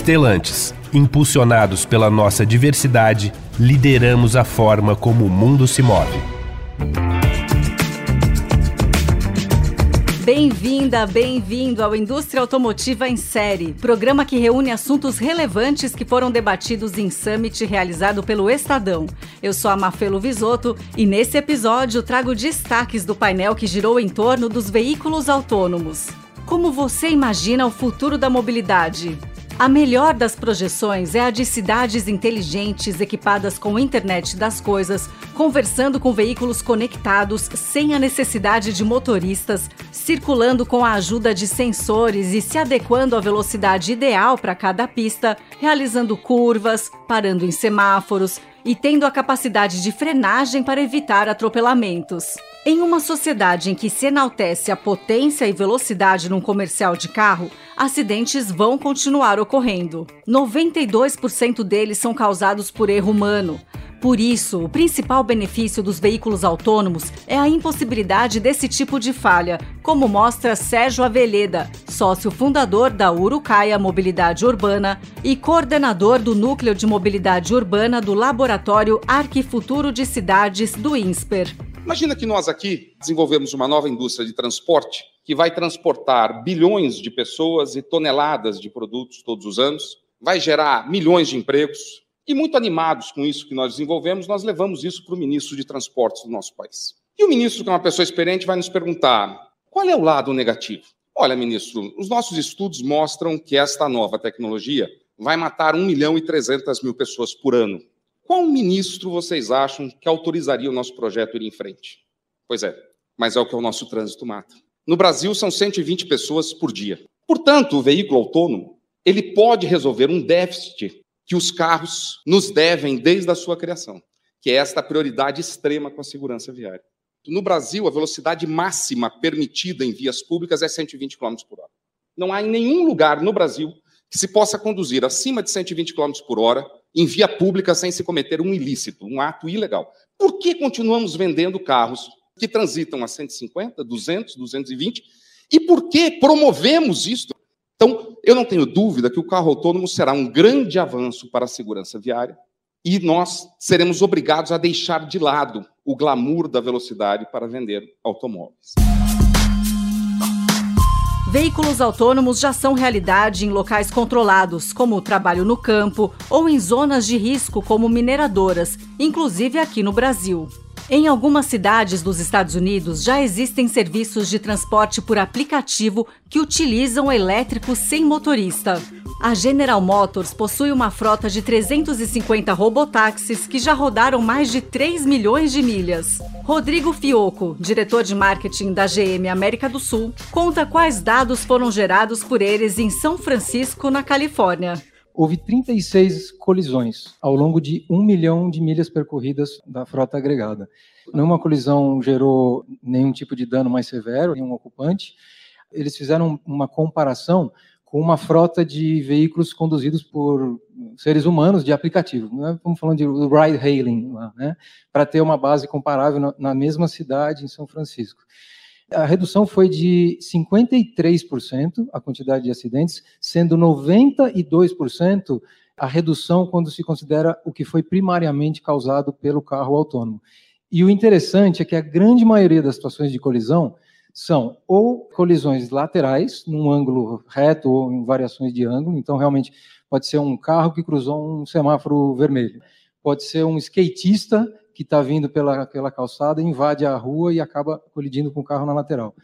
Estelantes, impulsionados pela nossa diversidade, lideramos a forma como o mundo se move. Bem-vinda, bem-vindo ao Indústria Automotiva em Série, programa que reúne assuntos relevantes que foram debatidos em Summit realizado pelo Estadão. Eu sou a Mafelo Visoto e nesse episódio trago destaques do painel que girou em torno dos veículos autônomos. Como você imagina o futuro da mobilidade? A melhor das projeções é a de cidades inteligentes equipadas com internet das coisas, conversando com veículos conectados sem a necessidade de motoristas, circulando com a ajuda de sensores e se adequando à velocidade ideal para cada pista, realizando curvas, parando em semáforos e tendo a capacidade de frenagem para evitar atropelamentos. Em uma sociedade em que se enaltece a potência e velocidade num comercial de carro, acidentes vão continuar ocorrendo. 92% deles são causados por erro humano. Por isso, o principal benefício dos veículos autônomos é a impossibilidade desse tipo de falha, como mostra Sérgio Aveleda, sócio fundador da Urucaia Mobilidade Urbana e coordenador do Núcleo de Mobilidade Urbana do Laboratório Arquifuturo de Cidades do INSPER. Imagina que nós aqui desenvolvemos uma nova indústria de transporte que vai transportar bilhões de pessoas e toneladas de produtos todos os anos, vai gerar milhões de empregos. E muito animados com isso que nós desenvolvemos, nós levamos isso para o ministro de Transportes do nosso país. E o ministro, que é uma pessoa experiente, vai nos perguntar: qual é o lado negativo? Olha, ministro, os nossos estudos mostram que esta nova tecnologia vai matar 1 milhão e 300 mil pessoas por ano. Qual ministro vocês acham que autorizaria o nosso projeto ir em frente? Pois é, mas é o que o nosso trânsito mata. No Brasil, são 120 pessoas por dia. Portanto, o veículo autônomo ele pode resolver um déficit que os carros nos devem desde a sua criação, que é esta prioridade extrema com a segurança viária. No Brasil, a velocidade máxima permitida em vias públicas é 120 km por hora. Não há em nenhum lugar no Brasil que se possa conduzir acima de 120 km por hora em via pública sem se cometer um ilícito, um ato ilegal. Por que continuamos vendendo carros que transitam a 150, 200, 220? E por que promovemos isso? Então, eu não tenho dúvida que o carro autônomo será um grande avanço para a segurança viária e nós seremos obrigados a deixar de lado o glamour da velocidade para vender automóveis. Veículos autônomos já são realidade em locais controlados, como o trabalho no campo, ou em zonas de risco, como mineradoras, inclusive aqui no Brasil. Em algumas cidades dos Estados Unidos já existem serviços de transporte por aplicativo que utilizam elétricos sem motorista. A General Motors possui uma frota de 350 robotáxis que já rodaram mais de 3 milhões de milhas. Rodrigo Fioco, diretor de marketing da GM América do Sul, conta quais dados foram gerados por eles em São Francisco, na Califórnia houve 36 colisões ao longo de um milhão de milhas percorridas da frota agregada. Nenhuma colisão gerou nenhum tipo de dano mais severo, nenhum ocupante. Eles fizeram uma comparação com uma frota de veículos conduzidos por seres humanos de aplicativo. Né? Estamos falando de ride hailing, né? para ter uma base comparável na, na mesma cidade, em São Francisco. A redução foi de 53% a quantidade de acidentes, sendo 92% a redução quando se considera o que foi primariamente causado pelo carro autônomo. E o interessante é que a grande maioria das situações de colisão são ou colisões laterais, num ângulo reto ou em variações de ângulo, então realmente pode ser um carro que cruzou um semáforo vermelho, pode ser um skatista que está vindo pela, calçada, invade a rua e acaba colidindo com o carro na lateral.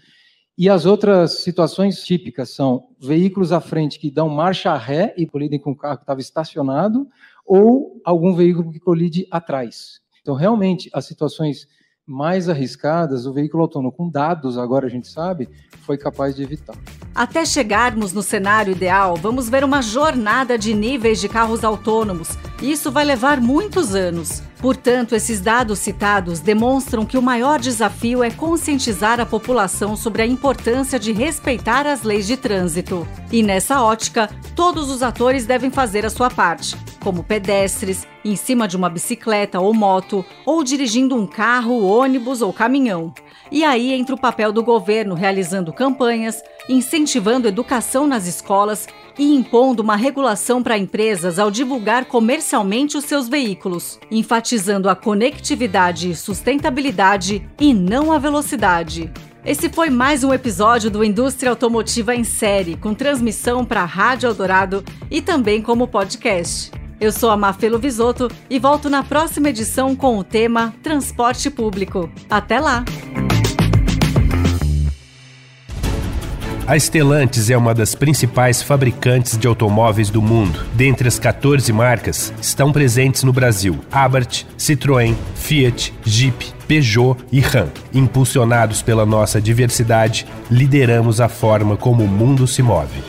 E as outras situações típicas são veículos à frente que dão marcha ré e colidem com o carro que estava estacionado, ou algum veículo que colide atrás. Então, realmente, as situações mais arriscadas, o veículo autônomo com dados, agora a gente sabe, foi capaz de evitar. Até chegarmos no cenário ideal, vamos ver uma jornada de níveis de carros autônomos. Isso vai levar muitos anos. Portanto, esses dados citados demonstram que o maior desafio é conscientizar a população sobre a importância de respeitar as leis de trânsito. E nessa ótica, todos os atores devem fazer a sua parte como pedestres, em cima de uma bicicleta ou moto, ou dirigindo um carro, ônibus ou caminhão. E aí entra o papel do governo realizando campanhas, incentivando educação nas escolas e impondo uma regulação para empresas ao divulgar comercialmente os seus veículos, enfatizando a conectividade e sustentabilidade e não a velocidade. Esse foi mais um episódio do Indústria Automotiva em Série, com transmissão para a Rádio Eldorado e também como podcast. Eu sou a Mafelo Visoto e volto na próxima edição com o tema Transporte Público. Até lá! A Stellantis é uma das principais fabricantes de automóveis do mundo. Dentre as 14 marcas, estão presentes no Brasil Abarth, Citroën, Fiat, Jeep, Peugeot e Ram. Impulsionados pela nossa diversidade, lideramos a forma como o mundo se move.